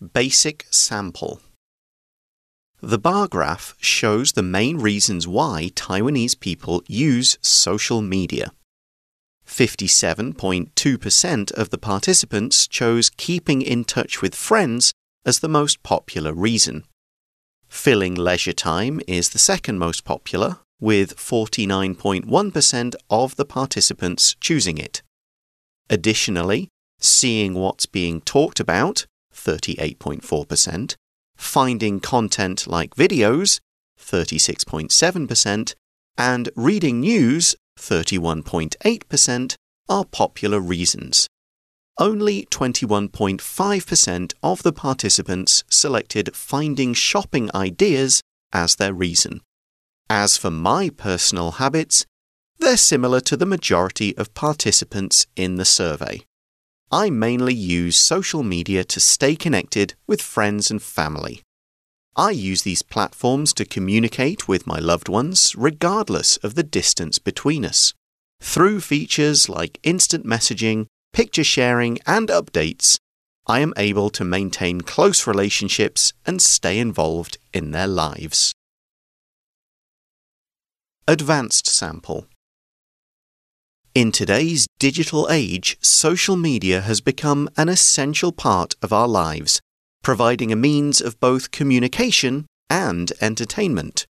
Basic sample. The bar graph shows the main reasons why Taiwanese people use social media. 57.2% of the participants chose keeping in touch with friends as the most popular reason. Filling leisure time is the second most popular, with 49.1% of the participants choosing it. Additionally, seeing what's being talked about, 38.4%, finding content like videos, 36.7%, and reading news, 31.8%, are popular reasons. Only 21.5% of the participants selected finding shopping ideas as their reason. As for my personal habits, they're similar to the majority of participants in the survey. I mainly use social media to stay connected with friends and family. I use these platforms to communicate with my loved ones regardless of the distance between us. Through features like instant messaging, picture sharing, and updates, I am able to maintain close relationships and stay involved in their lives. Advanced sample. In today's digital age, social media has become an essential part of our lives, providing a means of both communication and entertainment.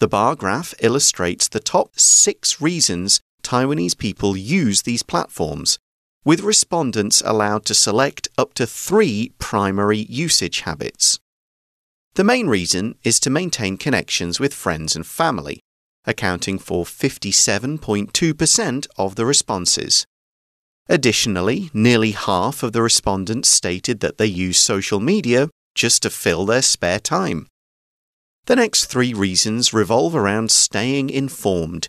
The bar graph illustrates the top six reasons Taiwanese people use these platforms, with respondents allowed to select up to three primary usage habits. The main reason is to maintain connections with friends and family accounting for 57.2% of the responses. Additionally, nearly half of the respondents stated that they use social media just to fill their spare time. The next three reasons revolve around staying informed,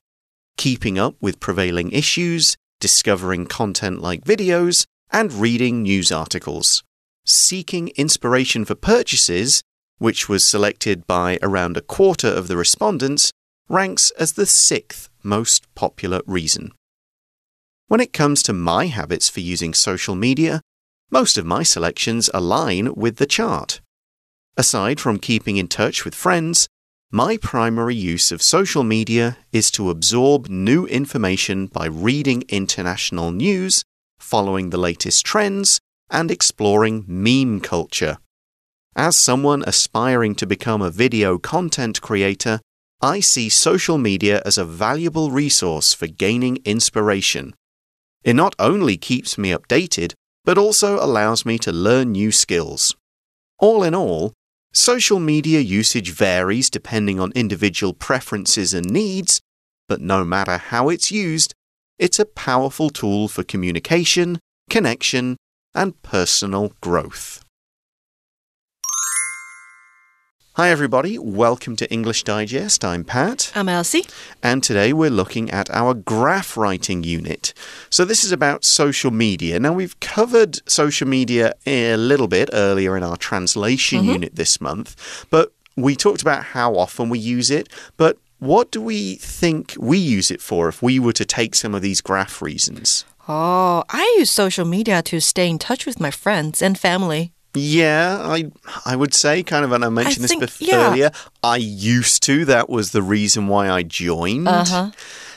keeping up with prevailing issues, discovering content like videos, and reading news articles. Seeking inspiration for purchases, which was selected by around a quarter of the respondents, ranks as the sixth most popular reason. When it comes to my habits for using social media, most of my selections align with the chart. Aside from keeping in touch with friends, my primary use of social media is to absorb new information by reading international news, following the latest trends, and exploring meme culture. As someone aspiring to become a video content creator, I see social media as a valuable resource for gaining inspiration. It not only keeps me updated, but also allows me to learn new skills. All in all, social media usage varies depending on individual preferences and needs, but no matter how it's used, it's a powerful tool for communication, connection, and personal growth. Hi, everybody. Welcome to English Digest. I'm Pat. I'm Elsie. And today we're looking at our graph writing unit. So, this is about social media. Now, we've covered social media a little bit earlier in our translation mm -hmm. unit this month, but we talked about how often we use it. But what do we think we use it for if we were to take some of these graph reasons? Oh, I use social media to stay in touch with my friends and family. Yeah, I I would say kind of, and I mentioned I this think, yeah. earlier. I used to. That was the reason why I joined. Uh -huh.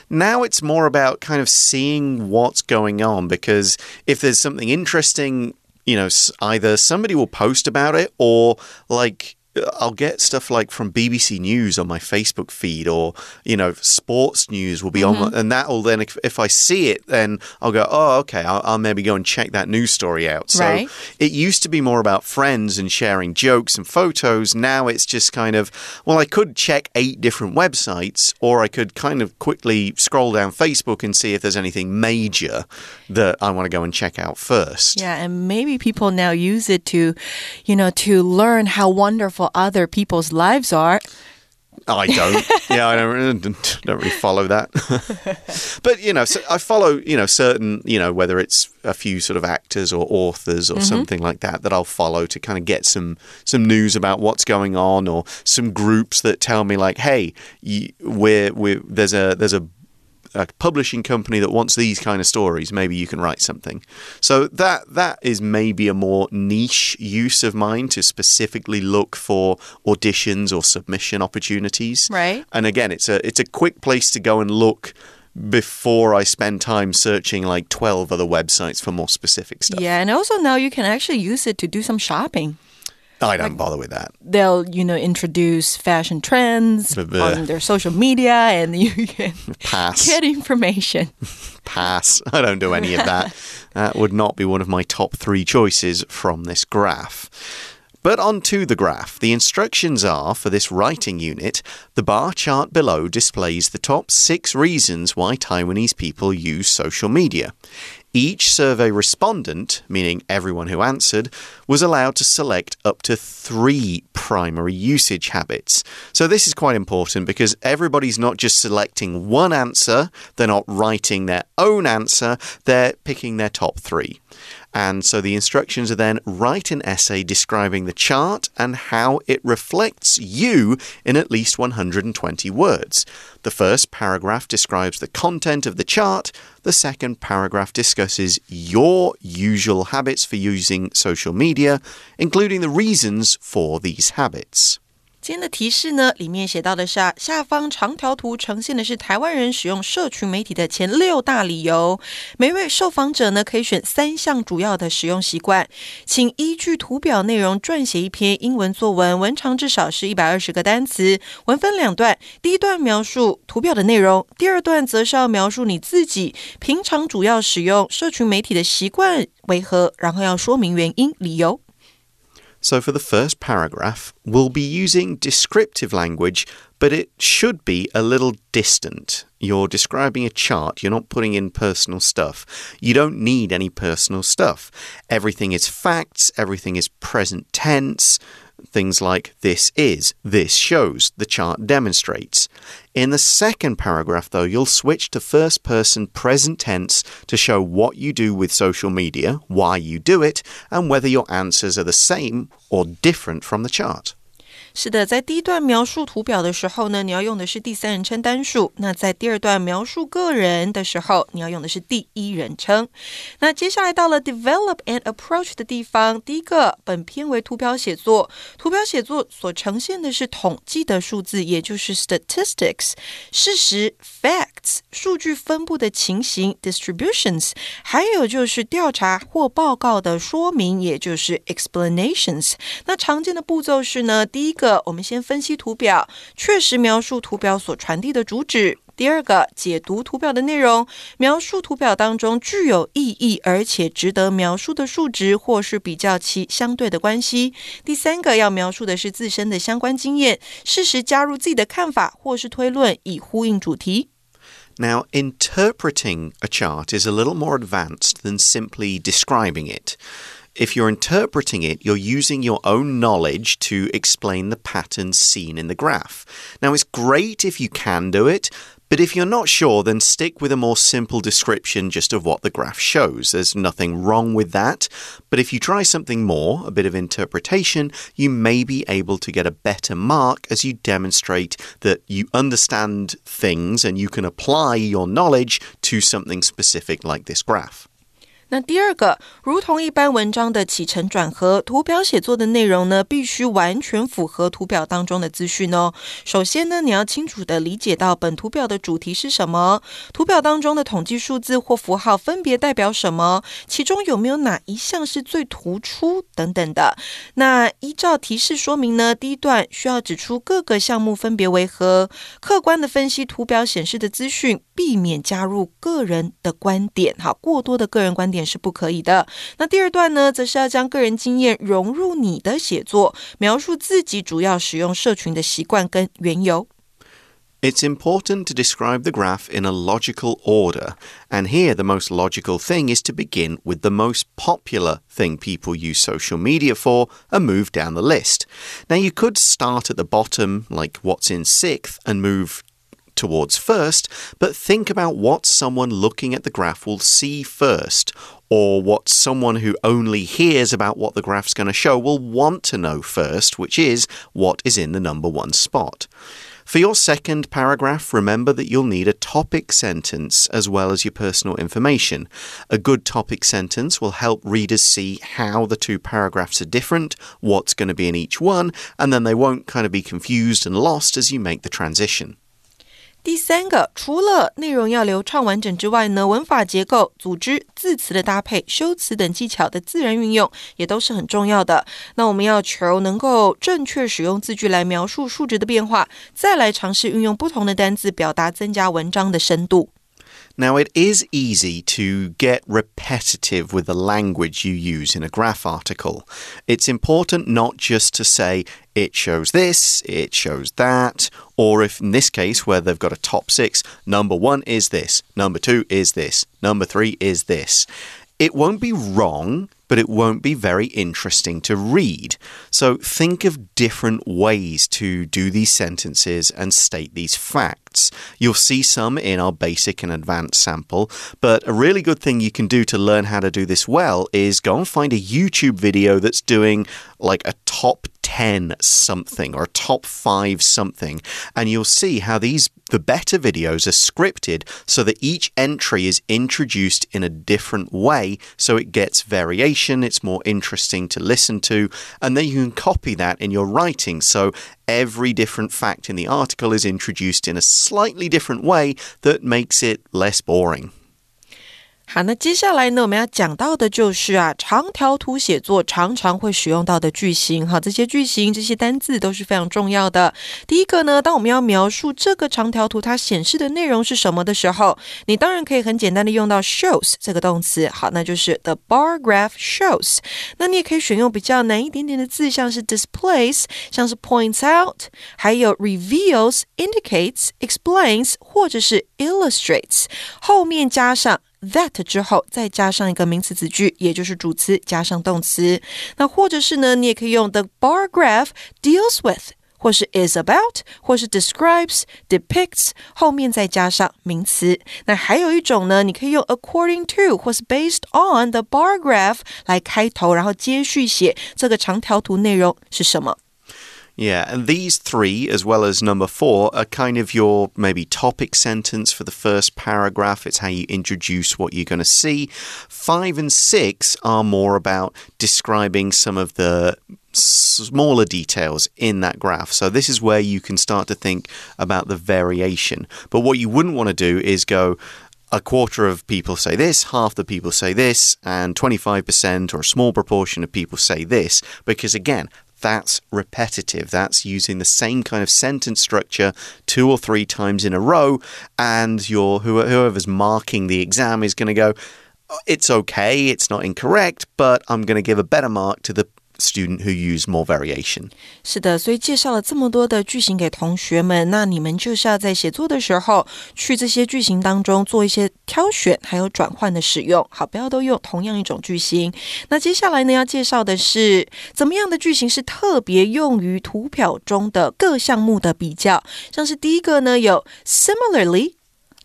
Now it's more about kind of seeing what's going on because if there's something interesting, you know, either somebody will post about it or like I'll get stuff like from BBC News on my Facebook feed, or you know, sports news will be mm -hmm. on, mm-hmm. and that will then, if, if, I see it, then I'll go, oh, okay, I'll, I'll, maybe go and check that news story out. So right. it used to be more about friends and sharing jokes and photos. Now it's just kind of, well, I could check eight different websites, or I could kind of quickly scroll down Facebook and see if there's anything major that I want to go and check out first. Yeah, and maybe people now use it to, you know, to learn how wonderful other people's lives are. I don't. yeah, I don't, don't really follow that. but you know, so I follow you know certain you know whether it's a few sort of actors or authors or mm -hmm. something like that that I'll follow to kind of get some some news about what's going on or some groups that tell me like, hey, you, we're, we're there's a there's a a publishing company that wants these kind of stories, maybe you can write something. So that that is maybe a more niche use of mine to specifically look for auditions or submission opportunities. Right. And again, it's a it's a quick place to go and look before I spend time searching like 12 other websites for more specific stuff. Yeah, and also now you can actually use it to do some shopping. I don't bother with that. They'll, you know, introduce fashion trends on their social media and you can Pass. get information. Pass. I don't do any of that. that would not be one of my top three choices from this graph. But onto the graph. The instructions are for this writing unit. The bar chart below displays the top six reasons why Taiwanese people use social media. Each survey respondent, meaning everyone who answered, was allowed to select up to three primary usage habits. So, this is quite important because everybody's not just selecting one answer, they're not writing their own answer, they're picking their top three. And so the instructions are then write an essay describing the chart and how it reflects you in at least 120 words. The first paragraph describes the content of the chart, the second paragraph discusses your usual habits for using social media, including the reasons for these habits. 今天的提示呢，里面写到的是、啊、下方长条图呈现的是台湾人使用社群媒体的前六大理由。每位受访者呢可以选三项主要的使用习惯，请依据图表内容撰写一篇英文作文，文长至少是一百二十个单词。文分两段，第一段描述图表的内容，第二段则是要描述你自己平常主要使用社群媒体的习惯为何，然后要说明原因、理由。So, for the first paragraph, we'll be using descriptive language, but it should be a little distant. You're describing a chart, you're not putting in personal stuff. You don't need any personal stuff. Everything is facts, everything is present tense. Things like this is, this shows, the chart demonstrates. In the second paragraph, though, you'll switch to first person present tense to show what you do with social media, why you do it, and whether your answers are the same or different from the chart. 是的，在第一段描述图表的时候呢，你要用的是第三人称单数；那在第二段描述个人的时候，你要用的是第一人称。那接下来到了 develop and approach 的地方，第一个，本篇为图表写作，图表写作所呈现的是统计的数字，也就是 statistics，事实 fact 数据分布的情形 distributions，还有就是调查或报告的说明，也就是 explanations。那常见的步骤是呢，第一个。我们先分析图表，确实描述图表所传递的主旨。第二个，解读图表的内容，描述图表当中具有意义而且值得描述的数值，或是比较其相对的关系。第三个，要描述的是自身的相关经验，适时加入自己的看法或是推论，以呼应主题。Now, interpreting a chart is a little more advanced than simply describing it. If you're interpreting it, you're using your own knowledge to explain the patterns seen in the graph. Now, it's great if you can do it, but if you're not sure, then stick with a more simple description just of what the graph shows. There's nothing wrong with that. But if you try something more, a bit of interpretation, you may be able to get a better mark as you demonstrate that you understand things and you can apply your knowledge to something specific like this graph. 那第二个，如同一般文章的起承转合，图表写作的内容呢，必须完全符合图表当中的资讯哦。首先呢，你要清楚的理解到本图表的主题是什么，图表当中的统计数字或符号分别代表什么，其中有没有哪一项是最突出等等的。那依照提示说明呢，第一段需要指出各个项目分别为何，客观的分析图表显示的资讯，避免加入个人的观点，哈，过多的个人观点是不可以的。那第二段呢，则是要将个人经验融入你的写作，描述自己主要使用社群的习惯跟缘由。 It's important to describe the graph in a logical order, and here the most logical thing is to begin with the most popular thing people use social media for and move down the list. Now, you could start at the bottom, like what's in sixth, and move towards first, but think about what someone looking at the graph will see first, or what someone who only hears about what the graph's going to show will want to know first, which is what is in the number one spot. For your second paragraph, remember that you'll need a topic sentence as well as your personal information. A good topic sentence will help readers see how the two paragraphs are different, what's going to be in each one, and then they won't kind of be confused and lost as you make the transition. 第三个，除了内容要流畅完整之外呢，文法结构、组织、字词的搭配、修辞等技巧的自然运用也都是很重要的。那我们要求能够正确使用字句来描述数值的变化，再来尝试运用不同的单字表达，增加文章的深度。Now, it is easy to get repetitive with the language you use in a graph article. It's important not just to say, it shows this, it shows that, or if in this case, where they've got a top six, number one is this, number two is this, number three is this. It won't be wrong but it won't be very interesting to read. So think of different ways to do these sentences and state these facts. You'll see some in our basic and advanced sample, but a really good thing you can do to learn how to do this well is go and find a YouTube video that's doing like a top 10 something or a top 5 something, and you'll see how these the better videos are scripted so that each entry is introduced in a different way so it gets variation, it's more interesting to listen to, and then you can copy that in your writing. So every different fact in the article is introduced in a slightly different way that makes it less boring. 好，那接下来呢，我们要讲到的就是啊，长条图写作常常会使用到的句型。哈，这些句型、这些单字都是非常重要的。第一个呢，当我们要描述这个长条图它显示的内容是什么的时候，你当然可以很简单的用到 shows 这个动词。好，那就是 the bar graph shows。那你也可以选用比较难一点点的字，像是 displays，像是 points out，还有 reveals、indicates、explains，或者是 illustrates，后面加上。That 之后再加上一个名词子句，也就是主词加上动词。那或者是呢，你也可以用 the bar graph deals with，或是 is about，或是 describes、depicts，后面再加上名词。那还有一种呢，你可以用 according to 或是 based on the bar graph 来开头，然后接续写这个长条图内容是什么。Yeah, and these three, as well as number four, are kind of your maybe topic sentence for the first paragraph. It's how you introduce what you're going to see. Five and six are more about describing some of the smaller details in that graph. So, this is where you can start to think about the variation. But what you wouldn't want to do is go, a quarter of people say this, half the people say this, and 25% or a small proportion of people say this, because again, that's repetitive. That's using the same kind of sentence structure two or three times in a row, and your whoever's marking the exam is going to go, oh, it's okay, it's not incorrect, but I'm going to give a better mark to the student who use more variation. 是的，所以介绍了这么多的句型给同学们，那你们就是要在写作的时候，去这些句型当中做一些挑选，还有转换的使用。好，不要都用同样一种句型。那接下来呢，要介绍的是怎么样的句型是特别用于图表中的各项目的比较，像是第一个呢，有 similarly、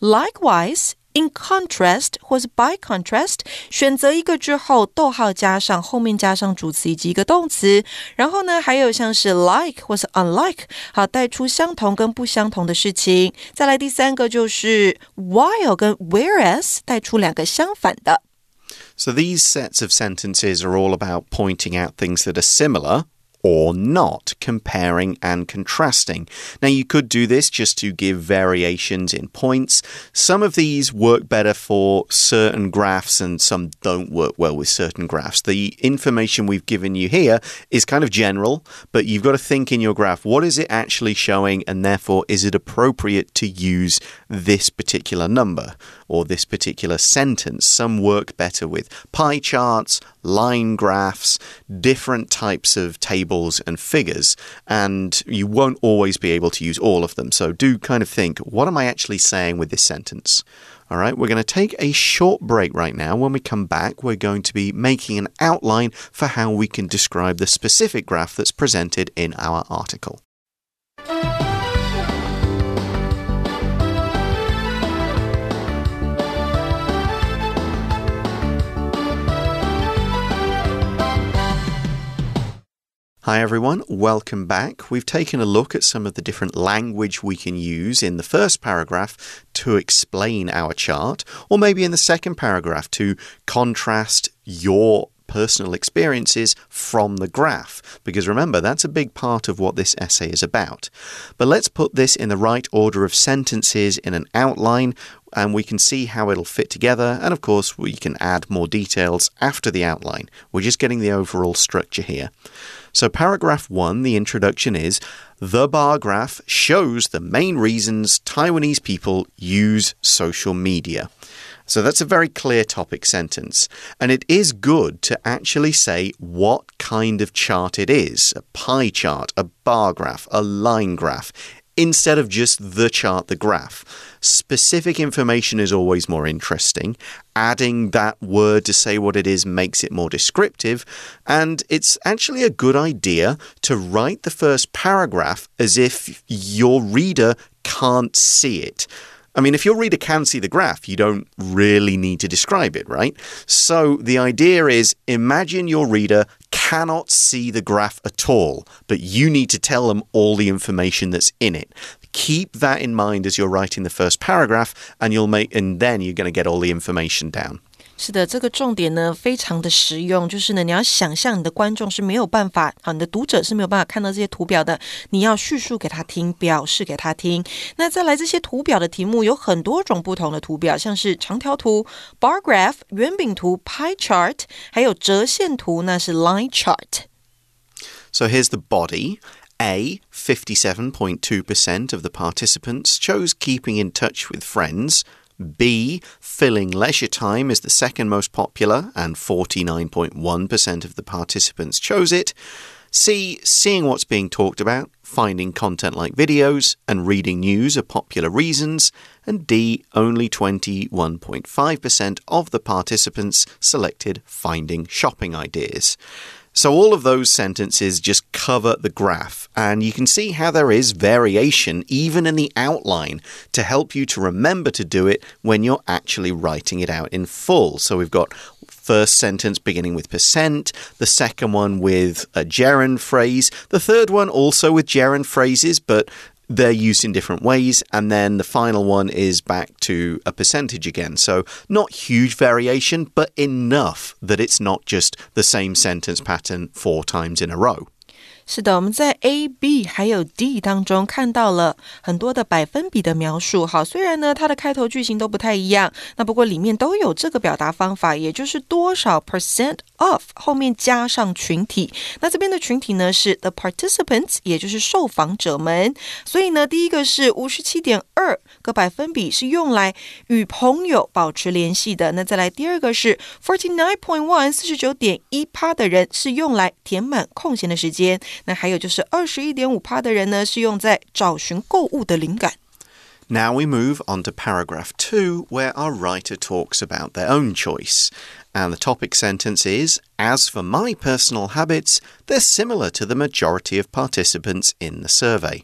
likewise。In contrast 或是 by contrast，选择一个之后，逗号加上后面加上主词以及一个动词，然后呢，还有像是 like 或是 unlike，好带出相同跟不相同的事情。再来第三个就是 while 跟 whereas 带出两个相反的。So these sets of sentences are all about pointing out things that are similar or not, comparing and contrasting. Now, you could do this just to give variations in points. Some of these work better for certain graphs and some don't work well with certain graphs. The information we've given you here is kind of general, but you've got to think in your graph what is it actually showing, and therefore, is it appropriate to use this particular number or this particular sentence? Some work better with pie charts, line graphs, different types of tables and figures, and you won't always be able to use all of them. So do kind of think what am I actually saying with this sentence? All right, we're going to take a short break right now. When we come back, we're going to be making an outline for how we can describe the specific graph that's presented in our article. Hi everyone, welcome back. We've taken a look at some of the different language we can use in the first paragraph to explain our chart, or maybe in the second paragraph to contrast your personal experiences from the graph. Because remember, that's a big part of what this essay is about. But let's put this in the right order of sentences in an outline and we can see how it'll fit together. And of course, we can add more details after the outline. We're just getting the overall structure here. So, paragraph one, the introduction is The bar graph shows the main reasons Taiwanese people use social media. So that's a very clear topic sentence. And it is good to actually say what kind of chart it is a pie chart, a bar graph, a line graph instead of just the chart, the graph. Specific information is always more interesting. Adding that word to say what it is makes it more descriptive. And it's actually a good idea to write the first paragraph as if your reader can't see it. I mean, if your reader can see the graph, you don't really need to describe it, right? So the idea is imagine your reader cannot see the graph at all, but you need to tell them all the information that's in it. Keep that in mind as you're writing the first paragraph, and you'll make, and then you're going to get all the information down. 是的，这个重点呢非常的实用，就是呢，你要想象你的观众是没有办法，好，你的读者是没有办法看到这些图表的，你要叙述给他听，表示给他听。那再来这些图表的题目有很多种不同的图表，像是长条图 （bar graph）、圆饼图 （pie chart），还有折线图，那是 line chart。So here's the body. A, 57.2% of the participants chose keeping in touch with friends. B, filling leisure time is the second most popular, and 49.1% of the participants chose it. C, seeing what's being talked about, finding content like videos, and reading news are popular reasons. And D, only 21.5% of the participants selected finding shopping ideas. So all of those sentences just cover the graph, and you can see how there is variation even in the outline to help you to remember to do it when you're actually writing it out in full. So we've got first sentence beginning with percent, the second one with a gerund phrase, the third one also with gerund phrases, but they're used in different ways. And then the final one is back to a percentage again. So not huge variation, but enough that it's not just the same sentence pattern four times in a row. 是的，我们在 A、B 还有 D 当中看到了很多的百分比的描述。好，虽然呢它的开头句型都不太一样，那不过里面都有这个表达方法，也就是多少 percent of 后面加上群体。那这边的群体呢是 the participants，也就是受访者们。所以呢，第一个是五十七点二个百分比是用来与朋友保持联系的。那再来第二个是 forty nine point one 四十九点一趴的人是用来填满空闲的时间。那还有就是二十一点五趴的人呢，是用在找寻购物的灵感。Now we move on to paragraph two, where our writer talks about their own choice. And the topic sentence is As for my personal habits, they're similar to the majority of participants in the survey.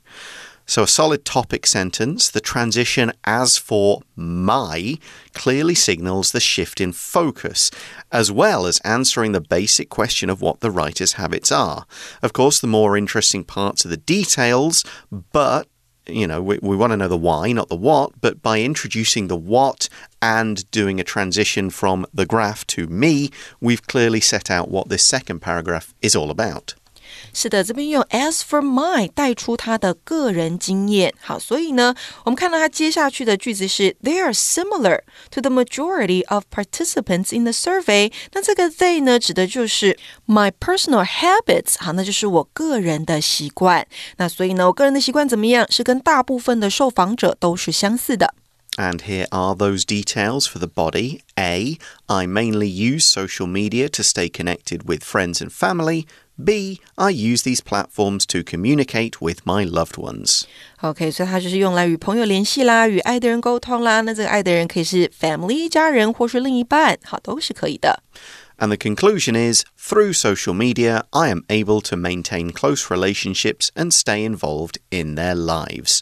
So, a solid topic sentence. The transition as for my clearly signals the shift in focus, as well as answering the basic question of what the writer's habits are. Of course, the more interesting parts are the details, but you know, we, we want to know the why, not the what, but by introducing the what and doing a transition from the graph to me, we've clearly set out what this second paragraph is all about. 是的，这边用 as for my 带出他的个人经验。好，所以呢，我们看到他接下去的句子是 They are similar to the majority of participants in the survey。那这个 they 呢，指的就是 my personal habits。好，那就是我个人的习惯。那所以呢，我个人的习惯怎么样？是跟大部分的受访者都是相似的。And here are those details for the body. A. I mainly use social media to stay connected with friends and family. B. I use these platforms to communicate with my loved ones. OK，所以它就是用来与朋友联系啦，与爱的人沟通啦。那这个爱的人可以是 family 家人，或是另一半，好，都是可以的。And the conclusion is through social media, I am able to maintain close relationships and stay involved in their lives.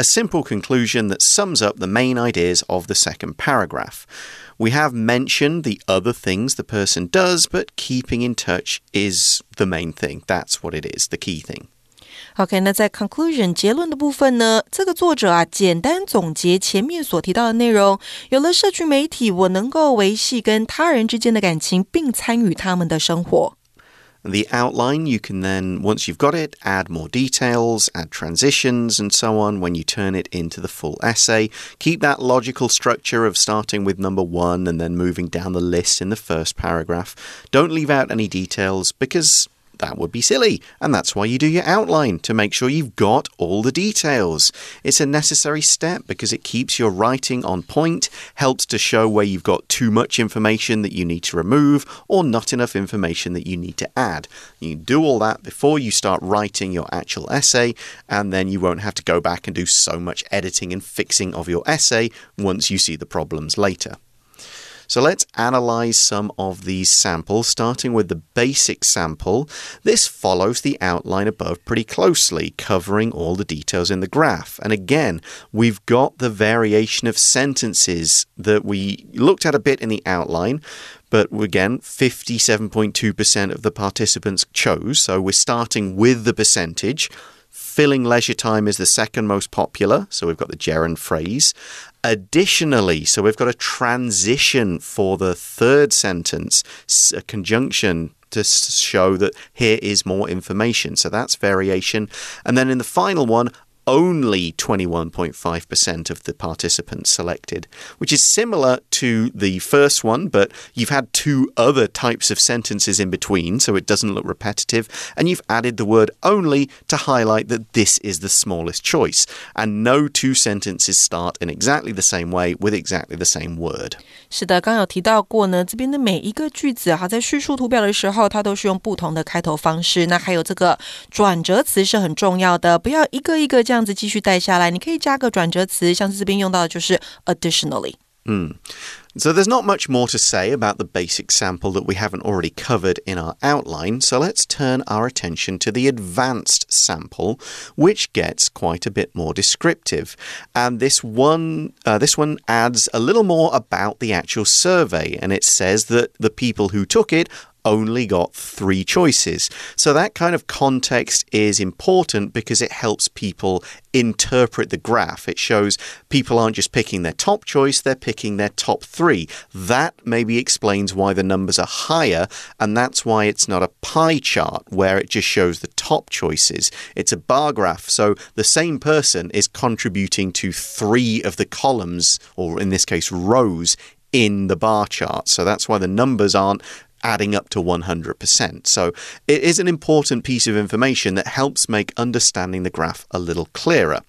a simple conclusion that sums up the main ideas of the second paragraph. We have mentioned the other things the person does, but keeping in touch is the main thing. That's what it is, the key thing. OK，那在 conclusion 结论的部分呢，这个作者啊，简单总结前面所提到的内容。有了社群媒体，我能够维系跟他人之间的感情，并参与他们的生活。 The outline, you can then, once you've got it, add more details, add transitions, and so on when you turn it into the full essay. Keep that logical structure of starting with number one and then moving down the list in the first paragraph. Don't leave out any details because that would be silly. And that's why you do your outline to make sure you've got all the details. It's a necessary step because it keeps your writing on point, helps to show where you've got too much information that you need to remove or not enough information that you need to add. You do all that before you start writing your actual essay, and then you won't have to go back and do so much editing and fixing of your essay once you see the problems later. So let's analyze some of these samples, starting with the basic sample. This follows the outline above pretty closely, covering all the details in the graph. And again, we've got the variation of sentences that we looked at a bit in the outline. But again, 57.2% of the participants chose. So we're starting with the percentage. Filling leisure time is the second most popular. So we've got the gerund phrase. Additionally, so we've got a transition for the third sentence, a conjunction to show that here is more information. So that's variation. And then in the final one, only 21.5% of the participants selected, which is similar to the first one, but you've had two other types of sentences in between, so it doesn't look repetitive, and you've added the word only to highlight that this is the smallest choice. And no two sentences start in exactly the same way with exactly the same word. 是的，刚有提到过呢，这边的每一个句子哈，在叙述图表的时候，它都是用不同的开头方式。那还有这个转折词是很重要的，不要一个一个 这样子继续带下来。你可以加个转折词，像是这边用到的就是 additionally。嗯。So there's not much more to say about the basic sample that we haven't already covered in our outline, so let's turn our attention to the advanced sample, which gets quite a bit more descriptive. And this one, uh, this one adds a little more about the actual survey, and it says that the people who took it only got three choices. So that kind of context is important because it helps people interpret the graph. It shows people aren't just picking their top choice, they're picking their top three. That maybe explains why the numbers are higher, and that's why it's not a pie chart where it just shows the top choices. It's a bar graph, so the same person is contributing to three of the columns, or in this case, rows in the bar chart. So that's why the numbers aren't adding up to 100%. So it is an important piece of information that helps make understanding the graph a little clearer.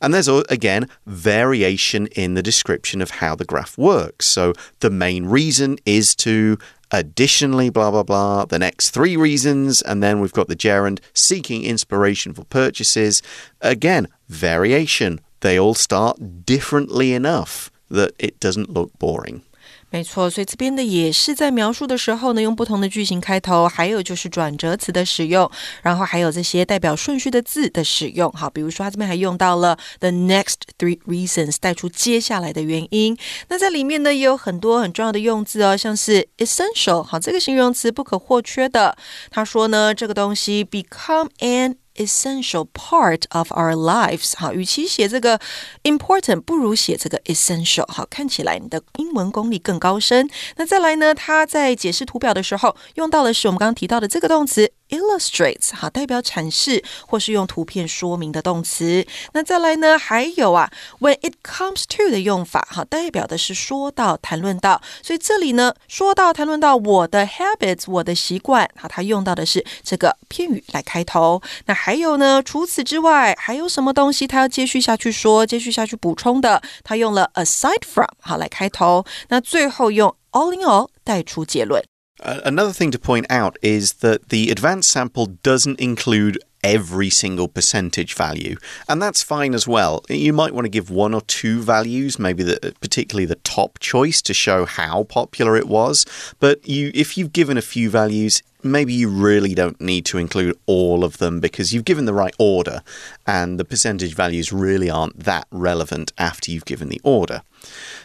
And there's uh, again variation in the description of how the graph works. So the main reason is to additionally, blah, blah, blah, the next three reasons, and then we've got the gerund seeking inspiration for purchases. Again, variation. They all start differently enough that it doesn't look boring. 没错，所以这边的也是在描述的时候呢，用不同的句型开头，还有就是转折词的使用，然后还有这些代表顺序的字的使用。好，比如说他这边还用到了 the next three reasons，带出接下来的原因。那在里面呢，也有很多很重要的用字哦，像是 essential，好，这个形容词不可或缺的。他说呢，这个东西 become an essential part of our lives。好，与其写这个 important，不如写这个 essential。好，看起来你的英文功力更高深。那再来呢，他在解释图表的时候用到的是我们刚刚提到的这个动词 illustrates，好，代表阐释或是用图片说明的动词。那再来呢，还有啊，when it comes to 的用法，好，代表的是说到、谈论到。所以这里呢，说到、谈论到我的 habits，我的习惯，好，它用到的是这个片语来开头。那还有呢，除此之外，还有什么东西它要接续下去说、接续下去补充的？它用了 aside from 好来开头。那最后用 all in all 带出结论。Uh, another thing to point out is that the advanced sample doesn't include every single percentage value, and that's fine as well. You might want to give one or two values, maybe the, particularly the top choice to show how popular it was. But you, if you've given a few values, maybe you really don't need to include all of them because you've given the right order and the percentage values really aren't that relevant after you've given the order.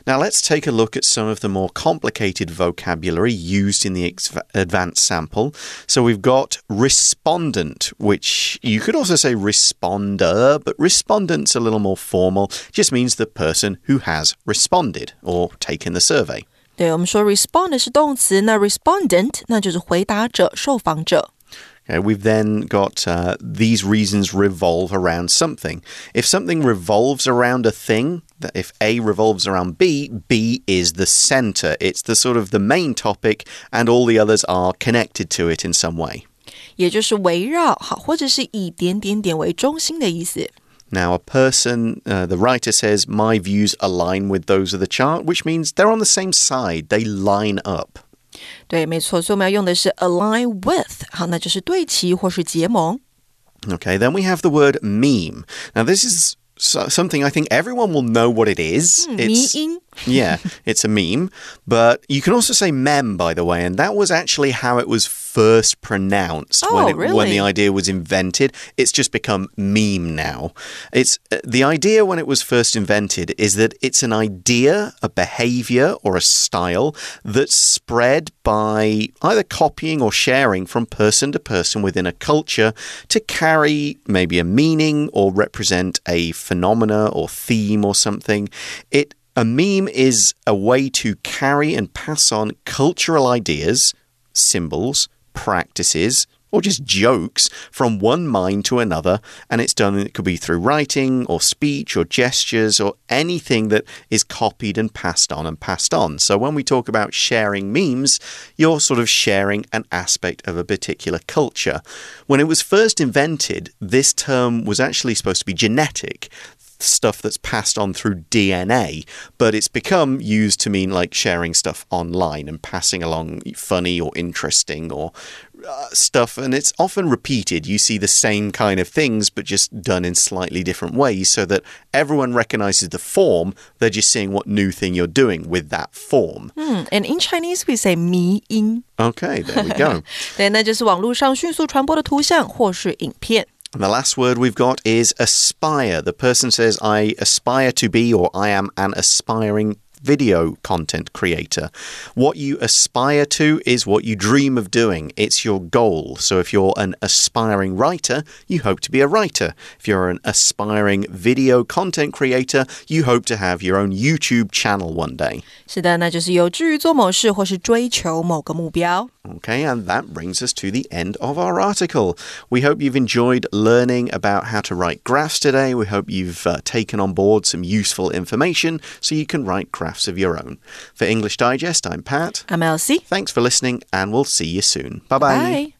Now, let's take a look at some of the more complicated vocabulary used in the advanced sample. So, we've got respondent, which you could also say responder, but respondent's a little more formal, just means the person who has responded or taken the survey. 对，我们说 respond 是动词，那 respondent 那就是回答者、受访者。 Okay, we've then got uh, these reasons revolve around something. If something revolves around a thing, if A revolves around B, B is the center. It's the sort of the main topic, and all the others are connected to it in some way. 也就是围绕好，或者是以点点点为中心的意思。now, a person, uh, the writer says, my views align with those of the chart, which means they're on the same side, they line up. 对，没错，所以我们要用的是 align with，好，那就是对齐或是结盟。Okay, then we have the word meme. Now, this is something I think everyone will know what it is. Mm, it's, yeah, it's a meme. But you can also say mem, by the way, and that was actually how it was first pronounced oh, when, it, really? when the idea was invented. It's just become meme now. It's uh, the idea when it was first invented is that it's an idea, a behavior, or a style that's spread by either copying or sharing from person to person within a culture to carry maybe a meaning or represent a phenomena or theme or something. It a meme is a way to carry and pass on cultural ideas, symbols, practices, or just jokes from one mind to another. And it's done, it could be through writing or speech or gestures or anything that is copied and passed on and passed on. So when we talk about sharing memes, you're sort of sharing an aspect of a particular culture. When it was first invented, this term was actually supposed to be genetic stuff that's passed on through DNA, but it's become used to mean like sharing stuff online and passing along funny or interesting or uh, stuff, and it's often repeated. You see the same kind of things, but just done in slightly different ways, so that everyone recognizes the form. They're just seeing what new thing you're doing with that form. Mm, and in Chinese, we say 迷因. Okay, there we go. 对，那就是网络上迅速传播的图像或是影片。And the last word we've got is aspire. The person says, I aspire to be, or I am an aspiring video content creator. What you aspire to is what you dream of doing, it's your goal. So if you're an aspiring writer, you hope to be a writer. If you're an aspiring video content creator, you hope to have your own YouTube channel one day. 是的，那就是有志于做某事或是追求某个目标。Okay, and that brings us to the end of our article. We hope you've enjoyed learning about how to write graphs today. We hope you've uh, taken on board some useful information so you can write graphs of your own. For English Digest, I'm Pat. I'm Elsie. Thanks for listening, and we'll see you soon. Bye-bye. bye bye